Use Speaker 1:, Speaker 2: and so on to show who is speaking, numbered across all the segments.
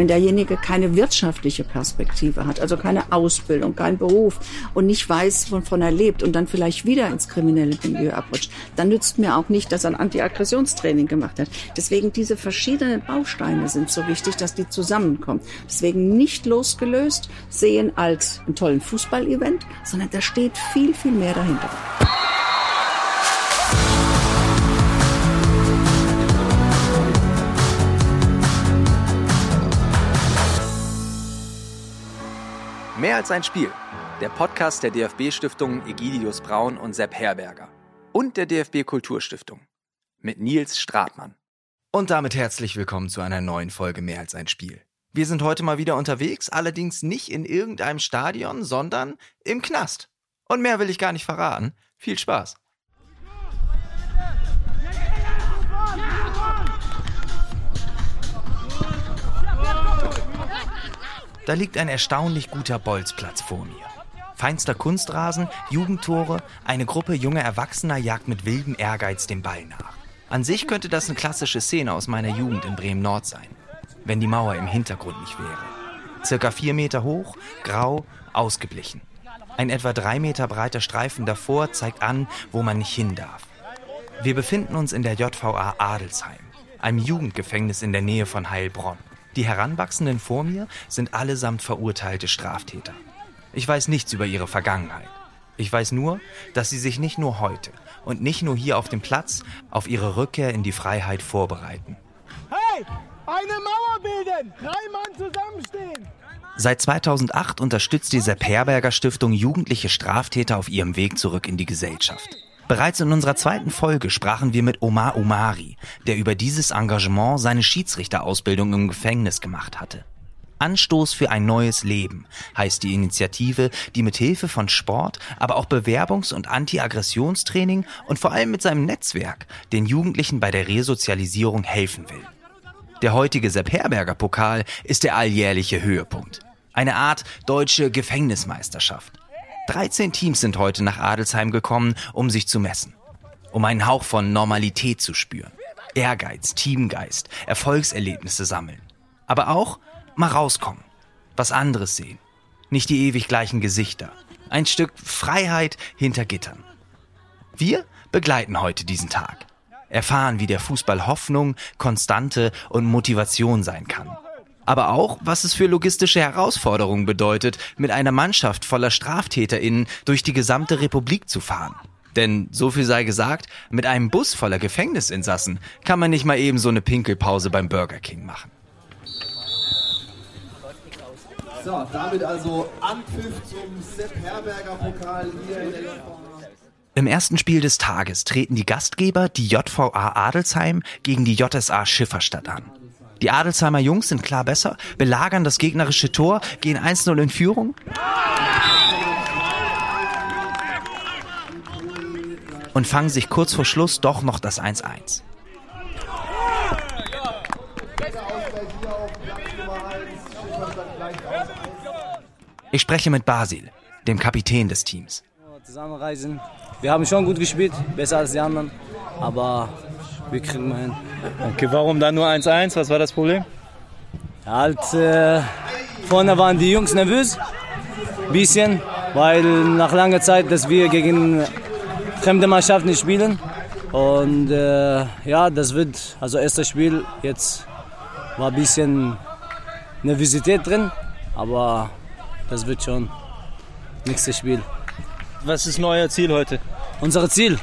Speaker 1: wenn derjenige keine wirtschaftliche Perspektive hat, also keine Ausbildung, keinen Beruf und nicht weiß, wovon er lebt und dann vielleicht wieder ins kriminelle Milieu abrutscht, dann nützt mir auch nicht, dass er ein Antiaggressionstraining gemacht hat. Deswegen diese verschiedenen Bausteine sind so wichtig, dass die zusammenkommen. Deswegen nicht losgelöst sehen als einen tollen Fußballevent, sondern da steht viel, viel mehr dahinter.
Speaker 2: Mehr als ein Spiel. Der Podcast der DFB-Stiftungen Egidius Braun und Sepp Herberger. Und der DFB Kulturstiftung. Mit Nils Stratmann. Und damit herzlich willkommen zu einer neuen Folge Mehr als ein Spiel. Wir sind heute mal wieder unterwegs, allerdings nicht in irgendeinem Stadion, sondern im Knast. Und mehr will ich gar nicht verraten. Viel Spaß. Da liegt ein erstaunlich guter Bolzplatz vor mir. Feinster Kunstrasen, Jugendtore, eine Gruppe junger Erwachsener jagt mit wildem Ehrgeiz dem Ball nach. An sich könnte das eine klassische Szene aus meiner Jugend in Bremen-Nord sein, wenn die Mauer im Hintergrund nicht wäre. Circa vier Meter hoch, grau, ausgeblichen. Ein etwa drei Meter breiter Streifen davor zeigt an, wo man nicht hin darf. Wir befinden uns in der JVA Adelsheim, einem Jugendgefängnis in der Nähe von Heilbronn. Die Heranwachsenden vor mir sind allesamt verurteilte Straftäter. Ich weiß nichts über ihre Vergangenheit. Ich weiß nur, dass sie sich nicht nur heute und nicht nur hier auf dem Platz auf ihre Rückkehr in die Freiheit vorbereiten.
Speaker 3: Hey, eine Mauer bilden! Drei Mann zusammenstehen!
Speaker 2: Seit 2008 unterstützt die Sepp Herberger Stiftung jugendliche Straftäter auf ihrem Weg zurück in die Gesellschaft. Bereits in unserer zweiten Folge sprachen wir mit Omar Omari, der über dieses Engagement seine Schiedsrichterausbildung im Gefängnis gemacht hatte. Anstoß für ein neues Leben heißt die Initiative, die mit Hilfe von Sport, aber auch Bewerbungs- und Anti-Aggressionstraining und vor allem mit seinem Netzwerk den Jugendlichen bei der Resozialisierung helfen will. Der heutige Sepp Herberger Pokal ist der alljährliche Höhepunkt. Eine Art deutsche Gefängnismeisterschaft. 13 Teams sind heute nach Adelsheim gekommen, um sich zu messen. Um einen Hauch von Normalität zu spüren. Ehrgeiz, Teamgeist, Erfolgserlebnisse sammeln. Aber auch mal rauskommen. Was anderes sehen. Nicht die ewig gleichen Gesichter. Ein Stück Freiheit hinter Gittern. Wir begleiten heute diesen Tag. Erfahren, wie der Fußball Hoffnung, Konstante und Motivation sein kann aber auch, was es für logistische Herausforderungen bedeutet, mit einer Mannschaft voller StraftäterInnen durch die gesamte Republik zu fahren. Denn so viel sei gesagt, mit einem Bus voller Gefängnisinsassen kann man nicht mal eben so eine Pinkelpause beim Burger King machen.
Speaker 4: So, damit also Anpfiff zum Sepp Herberger Pokal hier in der
Speaker 2: im ersten Spiel des Tages treten die Gastgeber, die JVA Adelsheim, gegen die JSA Schifferstadt an. Die Adelsheimer Jungs sind klar besser, belagern das gegnerische Tor, gehen 1-0 in Führung. Und fangen sich kurz vor Schluss doch noch das 1-1. Ich spreche mit Basil, dem Kapitän des Teams.
Speaker 5: Zusammenreisen. Wir haben schon gut gespielt, besser als die anderen, aber wir kriegen mal hin.
Speaker 6: Okay, warum dann nur 1-1? Was war das Problem?
Speaker 5: Halt, äh, vorne waren die Jungs nervös. Bisschen, weil nach langer Zeit, dass wir gegen fremde Mannschaften spielen. Und äh, ja, das wird, also erstes Spiel, jetzt war ein bisschen Nervosität drin, aber das wird schon nächstes Spiel.
Speaker 6: Was ist euer Ziel heute?
Speaker 5: Unser Ziel,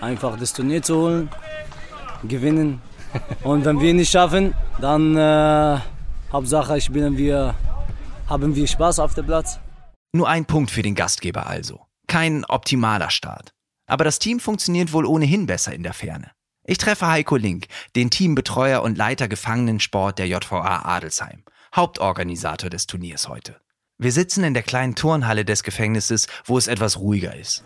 Speaker 5: einfach das Turnier zu holen, gewinnen. Und wenn wir nicht schaffen, dann äh, Hauptsache spielen wir, haben wir Spaß auf dem Platz.
Speaker 2: Nur ein Punkt für den Gastgeber also. Kein optimaler Start. Aber das Team funktioniert wohl ohnehin besser in der Ferne. Ich treffe Heiko Link, den Teambetreuer und Leiter Gefangenensport der JVA Adelsheim, Hauptorganisator des Turniers heute. Wir sitzen in der kleinen Turnhalle des Gefängnisses, wo es etwas ruhiger ist.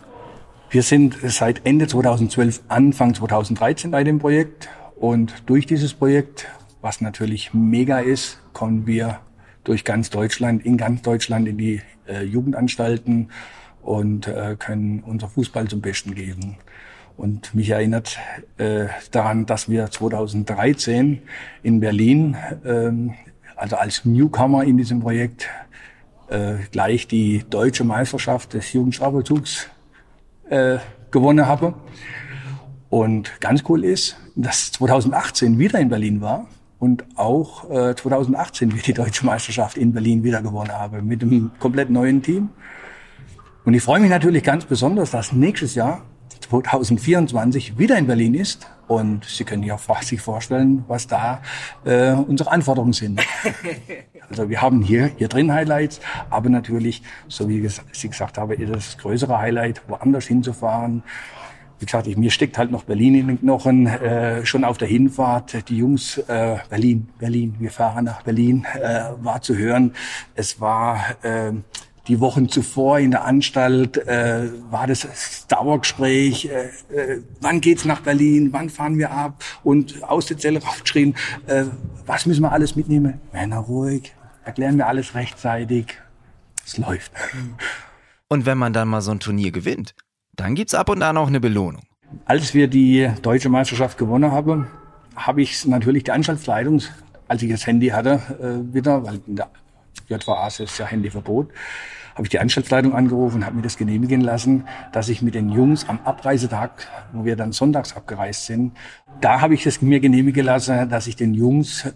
Speaker 7: Wir sind seit Ende 2012, Anfang 2013 bei dem Projekt und durch dieses Projekt, was natürlich mega ist, kommen wir durch ganz Deutschland, in ganz Deutschland in die äh, Jugendanstalten und äh, können unser Fußball zum Besten geben. Und mich erinnert äh, daran, dass wir 2013 in Berlin ähm, also als Newcomer in diesem Projekt äh, gleich die deutsche Meisterschaft des Jugendstrafvollzugs äh, gewonnen habe. Und ganz cool ist, dass 2018 wieder in Berlin war und auch äh, 2018 wir die deutsche Meisterschaft in Berlin wieder gewonnen habe mit einem komplett neuen Team. Und ich freue mich natürlich ganz besonders, dass nächstes Jahr 2024 wieder in Berlin ist. Und Sie können ja sich vorstellen, was da äh, unsere Anforderungen sind. also wir haben hier, hier drin Highlights, aber natürlich, so wie ich gesagt habe, ist das größere Highlight, woanders hinzufahren. Wie gesagt, ich, mir steckt halt noch Berlin in den Knochen. Äh, schon auf der Hinfahrt, die Jungs, äh, Berlin, Berlin, wir fahren nach Berlin, äh, war zu hören. Es war... Äh, die Wochen zuvor in der Anstalt äh, war das Dauergespräch, äh, äh, wann geht's nach Berlin, wann fahren wir ab und aus der Zelle raufgeschrien, äh, was müssen wir alles mitnehmen? Männer ruhig, erklären wir alles rechtzeitig, es läuft.
Speaker 2: Und wenn man dann mal so ein Turnier gewinnt, dann gibt's ab und an auch eine Belohnung.
Speaker 7: Als wir die deutsche Meisterschaft gewonnen haben, habe ich natürlich die Anstaltsleitung, als ich das Handy hatte, äh, wieder, weil in der JVA ist ja Handyverbot, habe ich die Anstaltsleitung angerufen und habe mir das genehmigen lassen, dass ich mit den Jungs am Abreisetag, wo wir dann sonntags abgereist sind, da habe ich es mir genehmigen lassen, dass ich den Jungs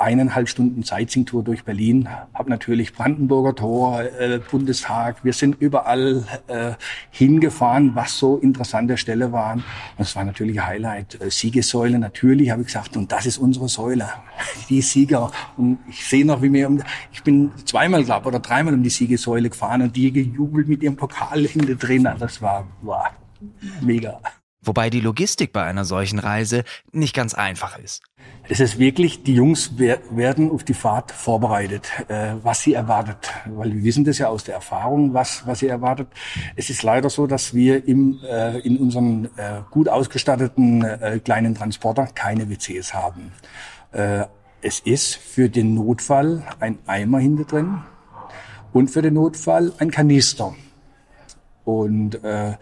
Speaker 7: eineinhalb Stunden Sightseeing-Tour durch Berlin, habe natürlich Brandenburger Tor, äh, Bundestag, wir sind überall äh, hingefahren, was so interessante Stelle waren. Und es war natürlich ein Highlight. Äh, Siegessäule, natürlich habe ich gesagt, und das ist unsere Säule, die Sieger. Und ich sehe noch, wie mir, ich bin zweimal, glaube oder dreimal um die Siegessäule gefahren und die gejubelt mit ihrem Pokal hinter drin. Das war, war mega.
Speaker 2: Wobei die Logistik bei einer solchen Reise nicht ganz einfach ist.
Speaker 7: Es ist wirklich, die Jungs werden auf die Fahrt vorbereitet, äh, was sie erwartet. Weil wir wissen das ja aus der Erfahrung, was, was sie erwartet. Es ist leider so, dass wir im, äh, in unserem äh, gut ausgestatteten kleinen Transporter keine WCs haben. es ist für den Notfall ein Eimer hinter drin und für den Notfall ein Kanister. Und äh,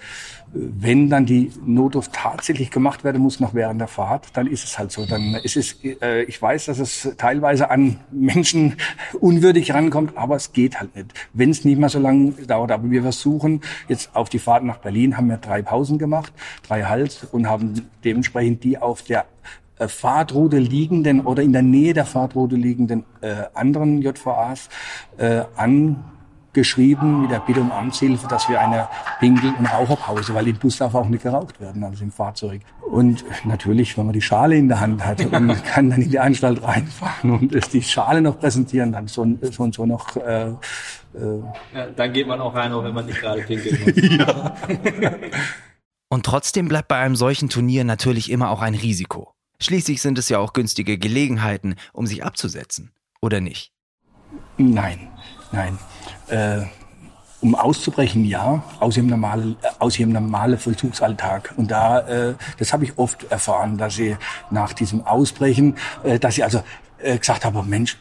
Speaker 7: wenn dann die Notruf tatsächlich gemacht werden muss, noch während der Fahrt, dann ist es halt so. Dann ist es, äh, ich weiß, dass es teilweise an Menschen unwürdig rankommt, aber es geht halt nicht. Wenn es nicht mehr so lange dauert. Aber wir versuchen jetzt auf die Fahrt nach Berlin, haben wir drei Pausen gemacht, drei Halt und haben dementsprechend die auf der äh, Fahrtroute liegenden oder in der Nähe der Fahrtroute liegenden äh, anderen JVAs äh, an geschrieben mit der Bitte um Amtshilfe, dass wir eine Pinkel- und Raucherpause, weil im Bus darf auch nicht geraucht werden, also im Fahrzeug. Und natürlich, wenn man die Schale in der Hand hat und kann dann in die Anstalt reinfahren und es die Schale noch präsentieren, dann so, so und so noch. Äh, äh,
Speaker 6: ja, dann geht man auch rein, auch wenn man nicht gerade pinkeln muss. ja.
Speaker 2: Und trotzdem bleibt bei einem solchen Turnier natürlich immer auch ein Risiko. Schließlich sind es ja auch günstige Gelegenheiten, um sich abzusetzen, oder nicht?
Speaker 7: Nein, nein. Äh, um auszubrechen, ja, aus ihrem normalen, aus ihrem normalen Vollzugsalltag. Und da, äh, das habe ich oft erfahren, dass sie nach diesem Ausbrechen, äh, dass sie also äh, gesagt haben, Mensch,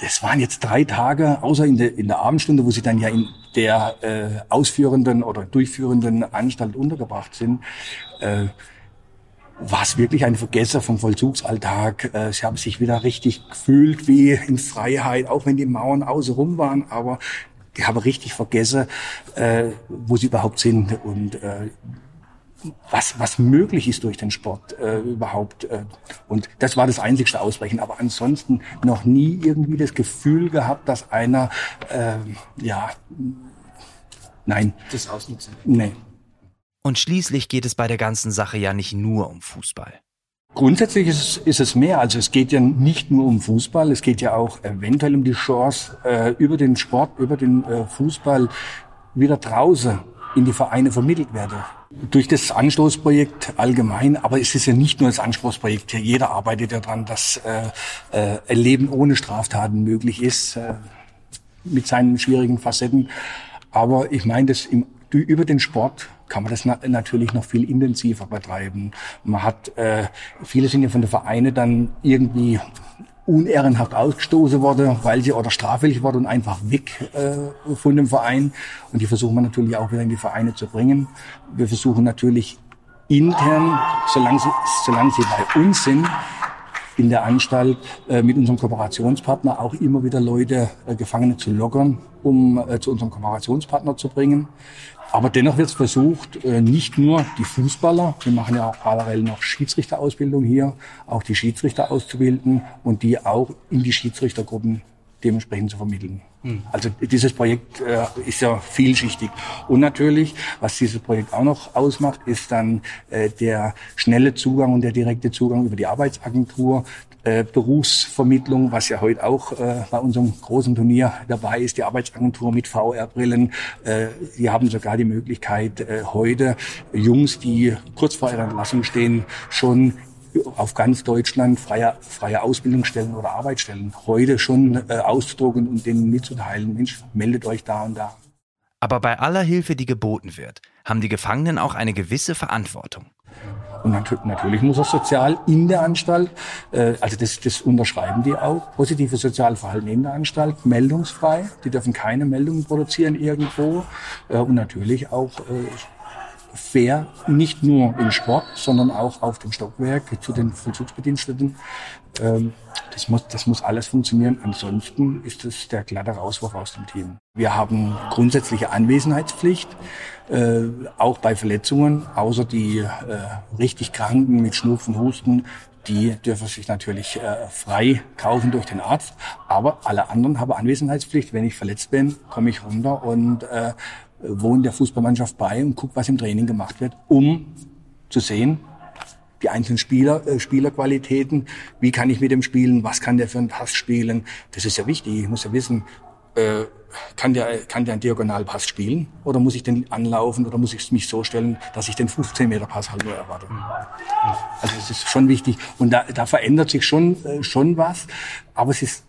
Speaker 7: das waren jetzt drei Tage, außer in der, in der Abendstunde, wo sie dann ja in der äh, ausführenden oder durchführenden Anstalt untergebracht sind. Äh, war es wirklich ein Vergesser vom Vollzugsalltag. Äh, sie haben sich wieder richtig gefühlt wie in Freiheit, auch wenn die Mauern außenrum waren, aber ich habe richtig vergessen, äh, wo sie überhaupt sind und äh, was, was möglich ist durch den Sport äh, überhaupt. Äh, und das war das einzigste Ausbrechen. Aber ansonsten noch nie irgendwie das Gefühl gehabt, dass einer, äh, ja, nein.
Speaker 6: Das ausnutzen.
Speaker 7: Nee.
Speaker 2: Und schließlich geht es bei der ganzen Sache ja nicht nur um Fußball.
Speaker 7: Grundsätzlich ist es, ist es mehr. Also es geht ja nicht nur um Fußball, es geht ja auch eventuell um die Chance, äh, über den Sport, über den äh, Fußball wieder draußen in die Vereine vermittelt werde. Durch das Anstoßprojekt allgemein, aber es ist ja nicht nur das Anstoßprojekt. Jeder arbeitet ja daran, dass äh, äh, ein Leben ohne Straftaten möglich ist, äh, mit seinen schwierigen Facetten. Aber ich meine, das im, über den Sport kann man das na natürlich noch viel intensiver betreiben. Man hat, äh, viele sind ja von den Vereinen dann irgendwie unehrenhaft ausgestoßen worden, weil sie oder straffällig worden und einfach weg äh, von dem Verein. Und die versuchen wir natürlich auch wieder in die Vereine zu bringen. Wir versuchen natürlich intern, solange sie, solange sie bei uns sind, in der Anstalt äh, mit unserem Kooperationspartner auch immer wieder Leute, äh, Gefangene zu lockern, um äh, zu unserem Kooperationspartner zu bringen. Aber dennoch wird es versucht, nicht nur die Fußballer, wir machen ja auch parallel noch Schiedsrichterausbildung hier, auch die Schiedsrichter auszubilden und die auch in die Schiedsrichtergruppen dementsprechend zu vermitteln. Hm. Also dieses Projekt äh, ist ja vielschichtig. Und natürlich, was dieses Projekt auch noch ausmacht, ist dann äh, der schnelle Zugang und der direkte Zugang über die Arbeitsagentur, äh, Berufsvermittlung, was ja heute auch äh, bei unserem großen Turnier dabei ist, die Arbeitsagentur mit VR-Brillen. Äh, die haben sogar die Möglichkeit, äh, heute Jungs, die kurz vor ihrer Entlassung stehen, schon auf ganz Deutschland freie, freie Ausbildungsstellen oder Arbeitsstellen heute schon äh, auszudrucken und denen mitzuteilen, Mensch, meldet euch da und da.
Speaker 2: Aber bei aller Hilfe, die geboten wird, haben die Gefangenen auch eine gewisse Verantwortung.
Speaker 7: Und natürlich muss er sozial in der Anstalt, äh, also das, das unterschreiben die auch, positive Sozialverhalten in der Anstalt, meldungsfrei. Die dürfen keine Meldungen produzieren irgendwo. Äh, und natürlich auch äh, fair, nicht nur im Sport, sondern auch auf dem Stockwerk zu den Vollzugsbediensteten. Ähm, das muss, das muss alles funktionieren. Ansonsten ist es der glatte Rauswurf aus dem Team. Wir haben grundsätzliche Anwesenheitspflicht, äh, auch bei Verletzungen, außer die äh, richtig Kranken mit Schnupfen, Husten, die dürfen sich natürlich äh, frei kaufen durch den Arzt. Aber alle anderen haben Anwesenheitspflicht. Wenn ich verletzt bin, komme ich runter und äh, wohne der Fußballmannschaft bei und gucke, was im Training gemacht wird, um zu sehen, die einzelnen Spieler, äh, Spielerqualitäten, wie kann ich mit dem spielen, was kann der für einen Pass spielen. Das ist ja wichtig. Ich muss ja wissen, äh, kann der, kann der einen Diagonalpass spielen oder muss ich den anlaufen oder muss ich mich so stellen, dass ich den 15 Meter Pass halt nur erwarte. Also es ist schon wichtig und da, da verändert sich schon, äh, schon was, aber es ist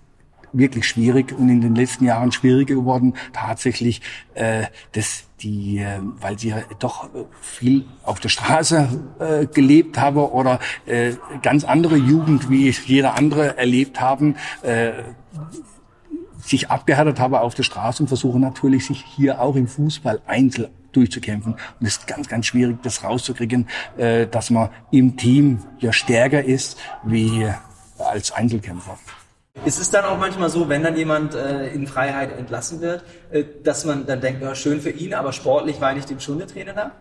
Speaker 7: wirklich schwierig und in den letzten Jahren schwieriger geworden, tatsächlich äh, das die, äh, weil sie ja doch viel auf der Straße äh, gelebt haben oder äh, ganz andere Jugend wie jeder andere erlebt haben, äh, sich abgehärtet haben auf der Straße und versuchen natürlich sich hier auch im Fußball einzeln durchzukämpfen. Und es ist ganz, ganz schwierig, das rauszukriegen, äh, dass man im Team ja stärker ist wie als Einzelkämpfer.
Speaker 8: Ist es dann auch manchmal so, wenn dann jemand äh, in Freiheit entlassen wird, äh, dass man dann denkt, ja, schön für ihn, aber sportlich war nicht dem schon der Trainer da?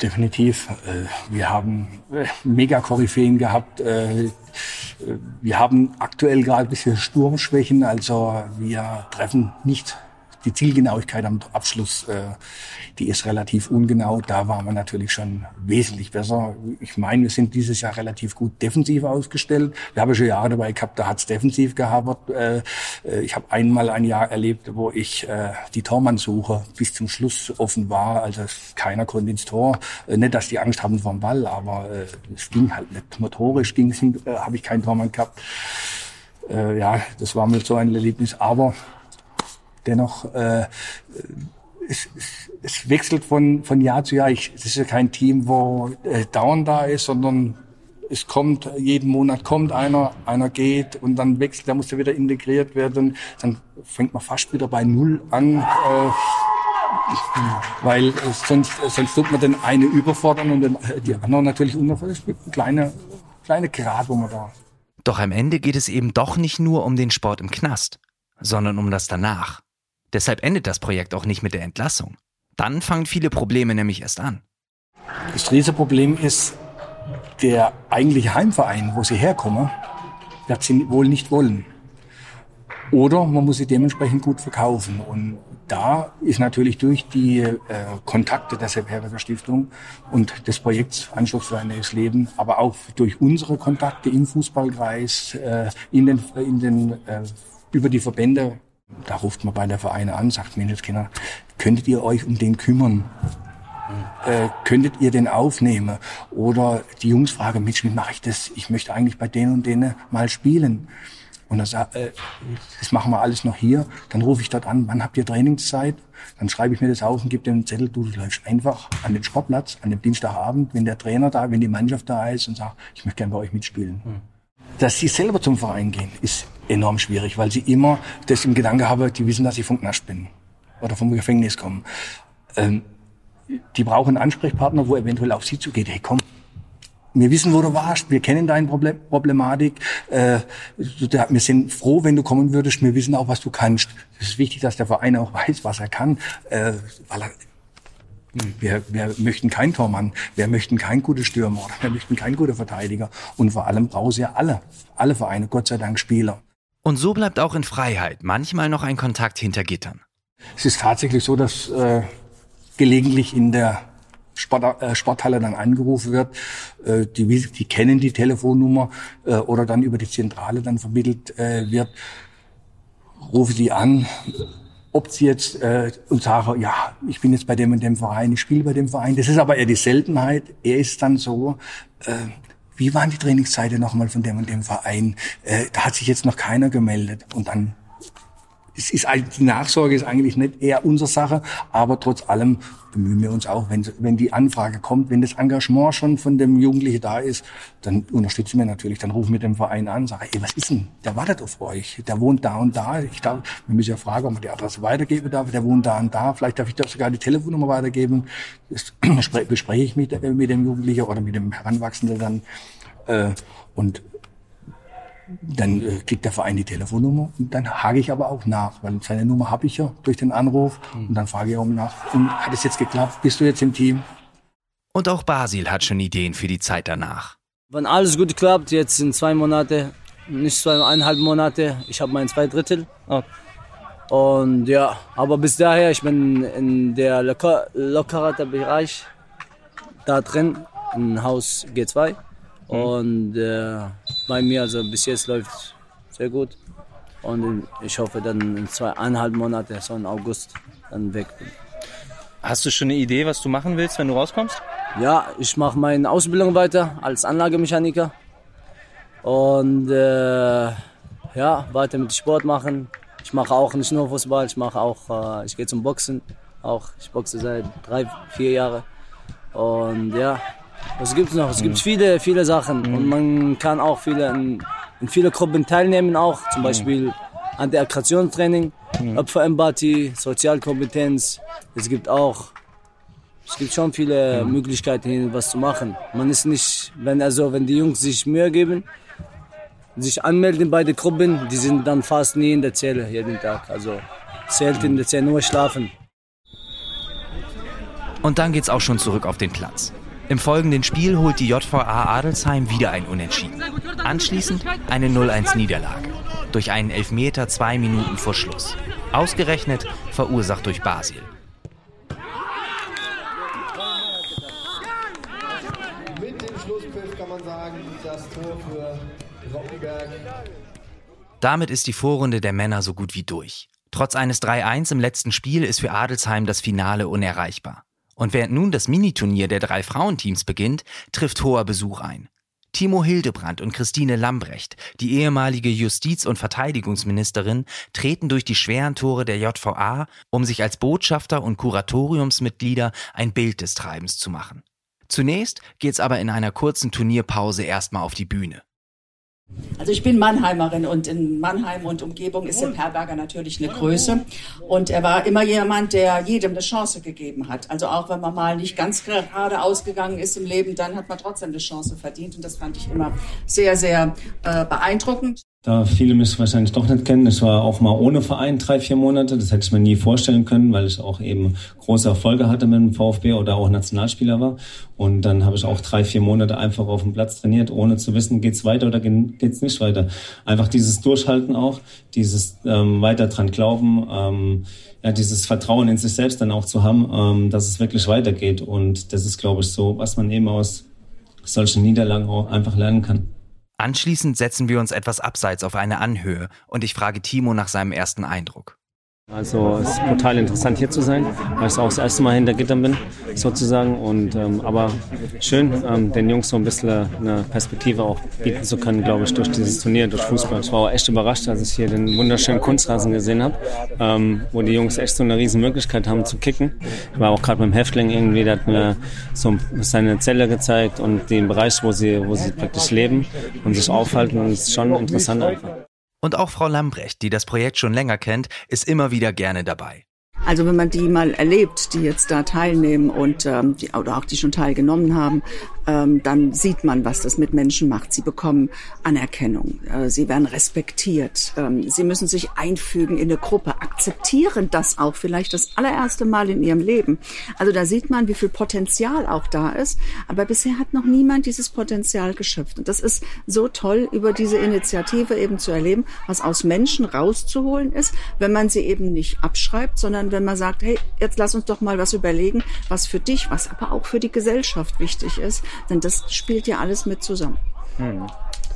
Speaker 7: Definitiv. Äh, wir haben äh, mega Koryphäen gehabt. Äh, wir haben aktuell gerade ein bisschen Sturmschwächen, also wir treffen nicht die Zielgenauigkeit am Abschluss, äh, die ist relativ ungenau. Da waren wir natürlich schon wesentlich besser. Ich meine, wir sind dieses Jahr relativ gut defensiv ausgestellt. Wir haben schon Jahre dabei gehabt, da hat's defensiv gehabert. Äh, äh, ich habe einmal ein Jahr erlebt, wo ich äh, die Tormannsuche bis zum Schluss offen war. Also keiner konnte ins Tor. Äh, nicht, dass die Angst haben vor dem Ball, aber äh, es ging halt nicht. Motorisch ging äh, habe ich keinen Tormann gehabt. Äh, ja, das war mir so ein Erlebnis. Aber dennoch äh, es, es, es wechselt von, von Jahr zu Jahr. Ich, es ist ja kein Team, wo äh, dauernd da ist, sondern es kommt, jeden Monat kommt einer, einer geht und dann wechselt, der muss ja wieder integriert werden. Dann fängt man fast wieder bei Null an. Äh, weil sonst, sonst tut man den eine überfordern und den, äh, die anderen natürlich unterfordern. Es gibt eine kleine, kleine Grad, wo man da.
Speaker 2: Doch am Ende geht es eben doch nicht nur um den Sport im Knast, sondern um das danach. Deshalb endet das Projekt auch nicht mit der Entlassung. Dann fangen viele Probleme nämlich erst an.
Speaker 7: Das Riesenproblem ist, der eigentliche Heimverein, wo sie herkommen, wird sie wohl nicht wollen. Oder man muss sie dementsprechend gut verkaufen. Und da ist natürlich durch die äh, Kontakte der Sepp Stiftung und des Projekts Anschluss für ein neues Leben, aber auch durch unsere Kontakte im Fußballkreis, äh, in den, in den, äh, über die Verbände da ruft man bei der Vereine an, sagt, Menschenskinder, könntet ihr euch um den kümmern? Äh, könntet ihr den aufnehmen? Oder die Jungs fragen, Mensch, wie mache ich das? Ich möchte eigentlich bei denen und denen mal spielen. Und dann sagt, äh, das machen wir alles noch hier. Dann rufe ich dort an, wann habt ihr Trainingszeit? Dann schreibe ich mir das auf und gebe dem einen Zettel, du läufst einfach an den Sportplatz, an dem Dienstagabend, wenn der Trainer da, wenn die Mannschaft da ist und sagt, ich möchte gerne bei euch mitspielen. Hm. Dass sie selber zum Verein gehen, ist enorm schwierig, weil sie immer das im Gedanke haben, die wissen, dass ich vom Knast bin oder vom Gefängnis komme. Ähm, die brauchen einen Ansprechpartner, wo eventuell auf sie zugeht. Hey, komm, wir wissen, wo du warst, wir kennen deine Problem Problematik, äh, wir sind froh, wenn du kommen würdest, wir wissen auch, was du kannst. Es ist wichtig, dass der Verein auch weiß, was er kann, äh, weil er wir, wir möchten keinen Tormann, wir möchten keinen guten Stürmer, wir möchten keinen guten Verteidiger. Und vor allem brauchen sie ja alle, alle Vereine, Gott sei Dank, Spieler.
Speaker 2: Und so bleibt auch in Freiheit manchmal noch ein Kontakt hinter Gittern.
Speaker 7: Es ist tatsächlich so, dass äh, gelegentlich in der Sport, äh, Sporthalle dann angerufen wird. Äh, die, die kennen die Telefonnummer äh, oder dann über die Zentrale dann vermittelt äh, wird. Rufe sie an, ob sie jetzt äh, und sagen, ja, ich bin jetzt bei dem und dem Verein, ich spiele bei dem Verein. Das ist aber eher die Seltenheit. Er ist dann so, äh, wie waren die Trainingszeiten nochmal von dem und dem Verein? Äh, da hat sich jetzt noch keiner gemeldet. Und dann es ist die Nachsorge ist eigentlich nicht eher unsere Sache, aber trotz allem bemühen wir uns auch, wenn, wenn die Anfrage kommt, wenn das Engagement schon von dem Jugendlichen da ist, dann unterstützen wir natürlich, dann rufen wir den Verein an, sagen, ey, was ist denn? Der wartet auf euch, der wohnt da und da. Ich darf, wir müssen ja fragen, ob man die Adresse weitergeben darf. Der wohnt da und da. Vielleicht darf ich doch sogar die Telefonnummer weitergeben. Das bespreche ich mit, mit dem Jugendlichen oder mit dem Heranwachsenden dann. Äh, und dann äh, kriegt der Verein die Telefonnummer und dann hake ich aber auch nach, weil seine Nummer habe ich ja durch den Anruf mhm. und dann frage ich auch nach, und hat es jetzt geklappt? Bist du jetzt im Team?
Speaker 2: Und auch Basil hat schon Ideen für die Zeit danach.
Speaker 5: Wenn alles gut klappt, jetzt in zwei Monate, nicht zweieinhalb Monate, ich habe mein zwei Drittel. Und ja, aber bis daher, ich bin in der locker, lockerer Bereich da drin, in Haus G2. Mhm. Und äh, bei mir, also bis jetzt läuft sehr gut. Und ich hoffe dann in zweieinhalb Monaten, so im August, dann weg bin.
Speaker 8: Hast du schon eine Idee, was du machen willst, wenn du rauskommst?
Speaker 5: Ja, ich mache meine Ausbildung weiter als Anlagemechaniker. Und äh, ja, weiter mit Sport machen. Ich mache auch nicht nur Fußball, ich mache auch, äh, ich gehe zum Boxen. Auch, ich boxe seit drei, vier Jahren. Und ja, was gibt's noch? Es gibt viele, viele Sachen und man kann auch viele in, in viele Gruppen teilnehmen auch, zum. Beispiel Anti-Aggressionstraining, mhm. Opferempathie, Sozialkompetenz. Es gibt auch, es gibt schon viele mhm. Möglichkeiten, was zu machen. Man ist nicht, wenn also, wenn die Jungs sich Mühe geben, sich anmelden bei den Gruppen, die sind dann fast nie in der Zelle jeden Tag. Also selten in der Zelle nur schlafen.
Speaker 2: Und dann geht's auch schon zurück auf den Platz. Im folgenden Spiel holt die JVA Adelsheim wieder ein Unentschieden. Anschließend eine 0-1-Niederlage. Durch einen Elfmeter zwei Minuten vor Schluss. Ausgerechnet verursacht durch Basil.
Speaker 4: Mit dem Schlusspfiff kann man sagen, das Tor für Rottenberg.
Speaker 2: Damit ist die Vorrunde der Männer so gut wie durch. Trotz eines 3-1 im letzten Spiel ist für Adelsheim das Finale unerreichbar. Und während nun das Miniturnier der drei Frauenteams beginnt, trifft hoher Besuch ein. Timo Hildebrand und Christine Lambrecht, die ehemalige Justiz- und Verteidigungsministerin, treten durch die schweren Tore der JVA, um sich als Botschafter und Kuratoriumsmitglieder ein Bild des Treibens zu machen. Zunächst geht's aber in einer kurzen Turnierpause erstmal auf die Bühne.
Speaker 1: Also ich bin Mannheimerin und in Mannheim und Umgebung ist Sepp Herberger natürlich eine Größe. Und er war immer jemand, der jedem eine Chance gegeben hat. Also auch wenn man mal nicht ganz gerade ausgegangen ist im Leben, dann hat man trotzdem eine Chance verdient. Und das fand ich immer sehr, sehr äh, beeindruckend.
Speaker 9: Da viele mich wahrscheinlich doch nicht kennen, es war auch mal ohne Verein drei, vier Monate. Das hätte ich mir nie vorstellen können, weil ich auch eben große Erfolge hatte mit dem VfB oder auch Nationalspieler war. Und dann habe ich auch drei, vier Monate einfach auf dem Platz trainiert, ohne zu wissen, geht's weiter oder geht's nicht weiter. Einfach dieses Durchhalten auch, dieses ähm, weiter dran glauben, ähm, ja, dieses Vertrauen in sich selbst dann auch zu haben, ähm, dass es wirklich weitergeht. Und das ist, glaube ich, so, was man eben aus solchen Niederlagen auch einfach lernen kann.
Speaker 2: Anschließend setzen wir uns etwas abseits auf eine Anhöhe und ich frage Timo nach seinem ersten Eindruck.
Speaker 9: Also es ist total interessant hier zu sein, weil ich auch das erste Mal hinter Gittern bin, sozusagen. Und ähm, aber schön, ähm, den Jungs so ein bisschen eine Perspektive auch bieten zu können, glaube ich, durch dieses Turnier, durch Fußball. Ich war auch echt überrascht, als ich hier den wunderschönen Kunstrasen gesehen habe, ähm, wo die Jungs echt so eine riesen Möglichkeit haben zu kicken. Ich war auch gerade beim Häftling irgendwie, der hat mir so seine Zelle gezeigt und den Bereich, wo sie, wo sie praktisch leben und sich aufhalten. Und es ist schon interessant einfach.
Speaker 2: Und auch Frau Lambrecht, die das Projekt schon länger kennt, ist immer wieder gerne dabei.
Speaker 1: Also wenn man die mal erlebt, die jetzt da teilnehmen und ähm, die, oder auch die schon teilgenommen haben, ähm, dann sieht man, was das mit Menschen macht. Sie bekommen Anerkennung, äh, sie werden respektiert, ähm, sie müssen sich einfügen in eine Gruppe, akzeptieren das auch vielleicht das allererste Mal in ihrem Leben. Also da sieht man, wie viel Potenzial auch da ist. Aber bisher hat noch niemand dieses Potenzial geschöpft. Und das ist so toll, über diese Initiative eben zu erleben, was aus Menschen rauszuholen ist, wenn man sie eben nicht abschreibt, sondern wenn man sagt, hey, jetzt lass uns doch mal was überlegen, was für dich, was aber auch für die Gesellschaft wichtig ist. Denn das spielt ja alles mit zusammen.
Speaker 2: Hm.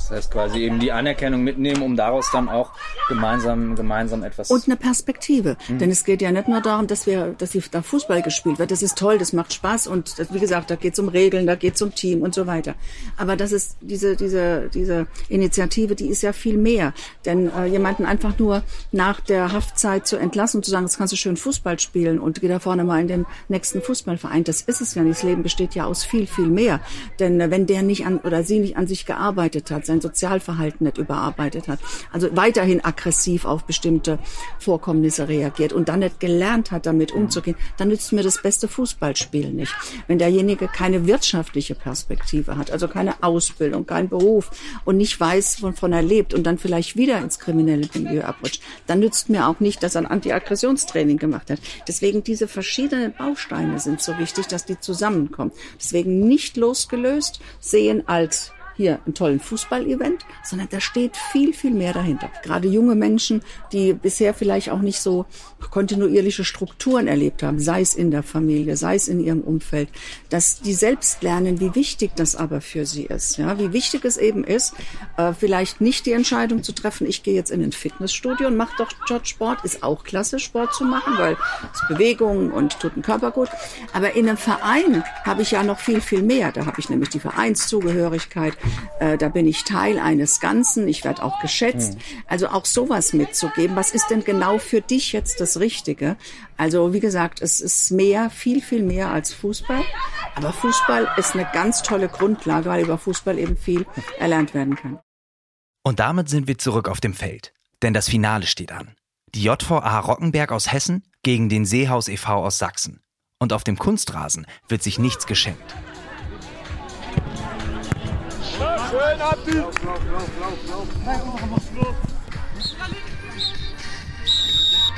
Speaker 2: Das heißt quasi eben die Anerkennung mitnehmen, um daraus dann auch gemeinsam, gemeinsam etwas.
Speaker 1: Und eine Perspektive. Mhm. Denn es geht ja nicht nur darum, dass wir, dass da Fußball gespielt wird. Das ist toll, das macht Spaß und das, wie gesagt, da geht es um Regeln, da geht es um Team und so weiter. Aber das ist diese, diese, diese Initiative, die ist ja viel mehr. Denn äh, jemanden einfach nur nach der Haftzeit zu entlassen und zu sagen, jetzt kannst du schön Fußball spielen und geh da vorne mal in den nächsten Fußballverein, das ist es ja nicht. Das Leben besteht ja aus viel, viel mehr. Denn äh, wenn der nicht an oder sie nicht an sich gearbeitet hat, sein Sozialverhalten nicht überarbeitet hat, also weiterhin aggressiv auf bestimmte Vorkommnisse reagiert und dann nicht gelernt hat, damit umzugehen, dann nützt mir das beste Fußballspiel nicht. Wenn derjenige keine wirtschaftliche Perspektive hat, also keine Ausbildung, keinen Beruf und nicht weiß, wovon er lebt und dann vielleicht wieder ins kriminelle Milieu abrutscht, dann nützt mir auch nicht, dass er ein Antiaggressionstraining gemacht hat. Deswegen diese verschiedenen Bausteine sind so wichtig, dass die zusammenkommen. Deswegen nicht losgelöst sehen als hier einen tollen Fußballevent, sondern da steht viel, viel mehr dahinter. Gerade junge Menschen, die bisher vielleicht auch nicht so kontinuierliche Strukturen erlebt haben, sei es in der Familie, sei es in ihrem Umfeld, dass die selbst lernen, wie wichtig das aber für sie ist. Ja, wie wichtig es eben ist, äh, vielleicht nicht die Entscheidung zu treffen, ich gehe jetzt in ein Fitnessstudio und mache doch Sport, ist auch klasse, Sport zu machen, weil es Bewegung und tut den Körper gut. Aber in einem Verein habe ich ja noch viel, viel mehr. Da habe ich nämlich die Vereinszugehörigkeit, äh, da bin ich Teil eines Ganzen, ich werde auch geschätzt. Mhm. Also auch sowas mitzugeben. Was ist denn genau für dich jetzt das Richtige? Also wie gesagt, es ist mehr, viel, viel mehr als Fußball. Aber Fußball ist eine ganz tolle Grundlage, weil über Fußball eben viel erlernt werden kann.
Speaker 2: Und damit sind wir zurück auf dem Feld. Denn das Finale steht an. Die JVA Rockenberg aus Hessen gegen den Seehaus e.V. aus Sachsen. Und auf dem Kunstrasen wird sich nichts geschenkt. Schön, Abdi. Lauf, lauf, lauf, lauf,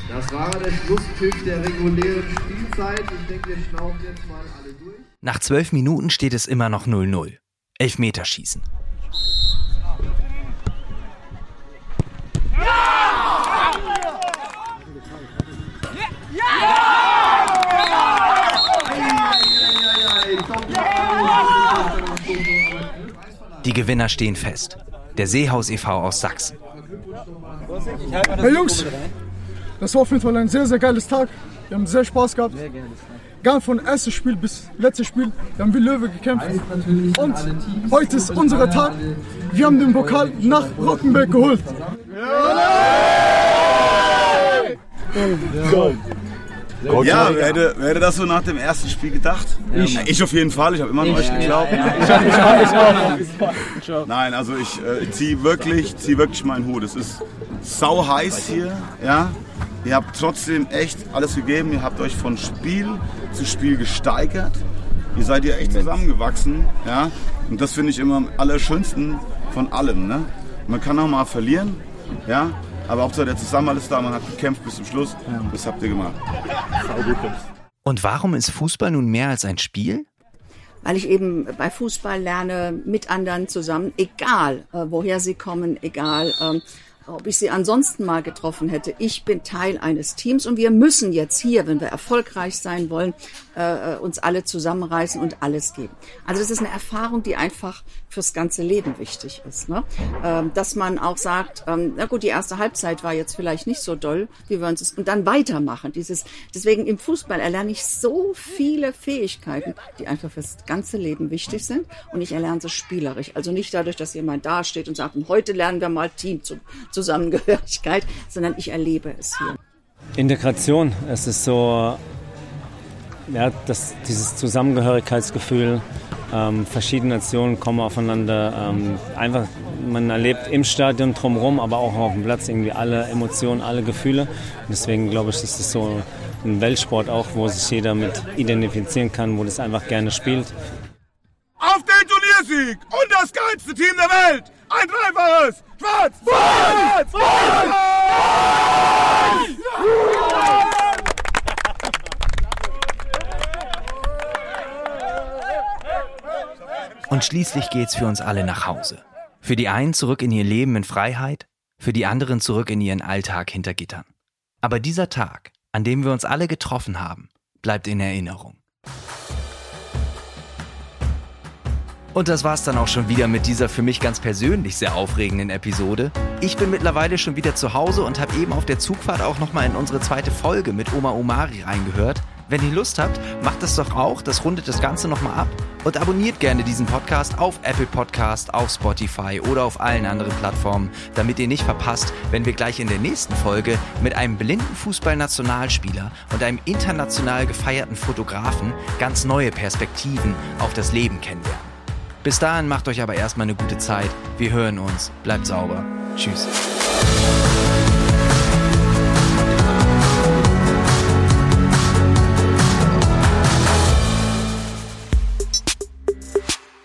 Speaker 2: Das war der Schlusspfiff der regulären Spielzeit. Ich denke, wir schnaufen jetzt mal alle durch. Nach zwölf Minuten steht es immer noch 0-0. Elfmeterschießen. Die Gewinner stehen fest. Der Seehaus e.V. aus Sachsen.
Speaker 3: Hey Jungs, das war auf jeden Fall ein sehr, sehr geiles Tag. Wir haben sehr Spaß gehabt. Ganz von erstes Spiel bis letztes Spiel. Wir haben wie Löwe gekämpft. Und heute ist unser Tag. Wir haben den Pokal nach Rockenberg geholt.
Speaker 10: Ja. Gott ja, wer hätte, wer hätte das so nach dem ersten Spiel gedacht? Ich, ich auf jeden Fall, ich habe immer an euch geglaubt. Nein, also ich äh, ziehe wirklich, zieh wirklich meinen Hut. Es ist sau heiß hier. Ja? Ihr habt trotzdem echt alles gegeben. Ihr habt euch von Spiel zu Spiel gesteigert. Ihr seid ja echt zusammengewachsen. Ja? Und das finde ich immer am allerschönsten von allem. Ne? Man kann auch mal verlieren. Ja? Aber Hauptsache der Zusammenhalt ist da, man hat gekämpft bis zum Schluss. Ja. Das habt ihr gemacht.
Speaker 2: Und warum ist Fußball nun mehr als ein Spiel?
Speaker 1: weil ich eben bei Fußball lerne mit anderen zusammen, egal äh, woher sie kommen, egal ähm, ob ich sie ansonsten mal getroffen hätte. Ich bin Teil eines Teams und wir müssen jetzt hier, wenn wir erfolgreich sein wollen, äh, uns alle zusammenreißen und alles geben. Also das ist eine Erfahrung, die einfach fürs ganze Leben wichtig ist. Ne? Ähm, dass man auch sagt, ähm, na gut, die erste Halbzeit war jetzt vielleicht nicht so doll, wie wir uns es und dann weitermachen. Dieses, deswegen im Fußball erlerne ich so viele Fähigkeiten, die einfach fürs ganze Leben wichtig sind und ich erlerne sie spielerisch. Also nicht dadurch, dass jemand dasteht und sagt, heute lernen wir mal Team Zusammengehörigkeit, sondern ich erlebe es hier.
Speaker 5: Integration, es ist so ja, das, dieses Zusammengehörigkeitsgefühl, ähm, verschiedene Nationen kommen aufeinander. Ähm, einfach, man erlebt im Stadion drumherum, aber auch auf dem Platz irgendwie alle Emotionen, alle Gefühle. Und deswegen glaube ich, ist es so
Speaker 9: ein Weltsport auch, wo sich jeder mit identifizieren kann, wo das einfach gerne spielt.
Speaker 10: Auf den Turniersieg und das geilste Team der Welt! Ein dreifaches! Schwarz! Schwarz! Schwarz!
Speaker 2: Und schließlich geht's für uns alle nach Hause. Für die einen zurück in ihr Leben in Freiheit, für die anderen zurück in ihren Alltag hinter Gittern. Aber dieser Tag, an dem wir uns alle getroffen haben, bleibt in Erinnerung. Und das war's dann auch schon wieder mit dieser für mich ganz persönlich sehr aufregenden Episode. Ich bin mittlerweile schon wieder zu Hause und habe eben auf der Zugfahrt auch nochmal in unsere zweite Folge mit Oma Omari reingehört. Wenn ihr Lust habt, macht das doch auch, das rundet das Ganze nochmal ab und abonniert gerne diesen Podcast auf Apple Podcast, auf Spotify oder auf allen anderen Plattformen, damit ihr nicht verpasst, wenn wir gleich in der nächsten Folge mit einem blinden Fußballnationalspieler und einem international gefeierten Fotografen ganz neue Perspektiven auf das Leben kennenlernen. Bis dahin macht euch aber erstmal eine gute Zeit. Wir hören uns. Bleibt sauber. Tschüss.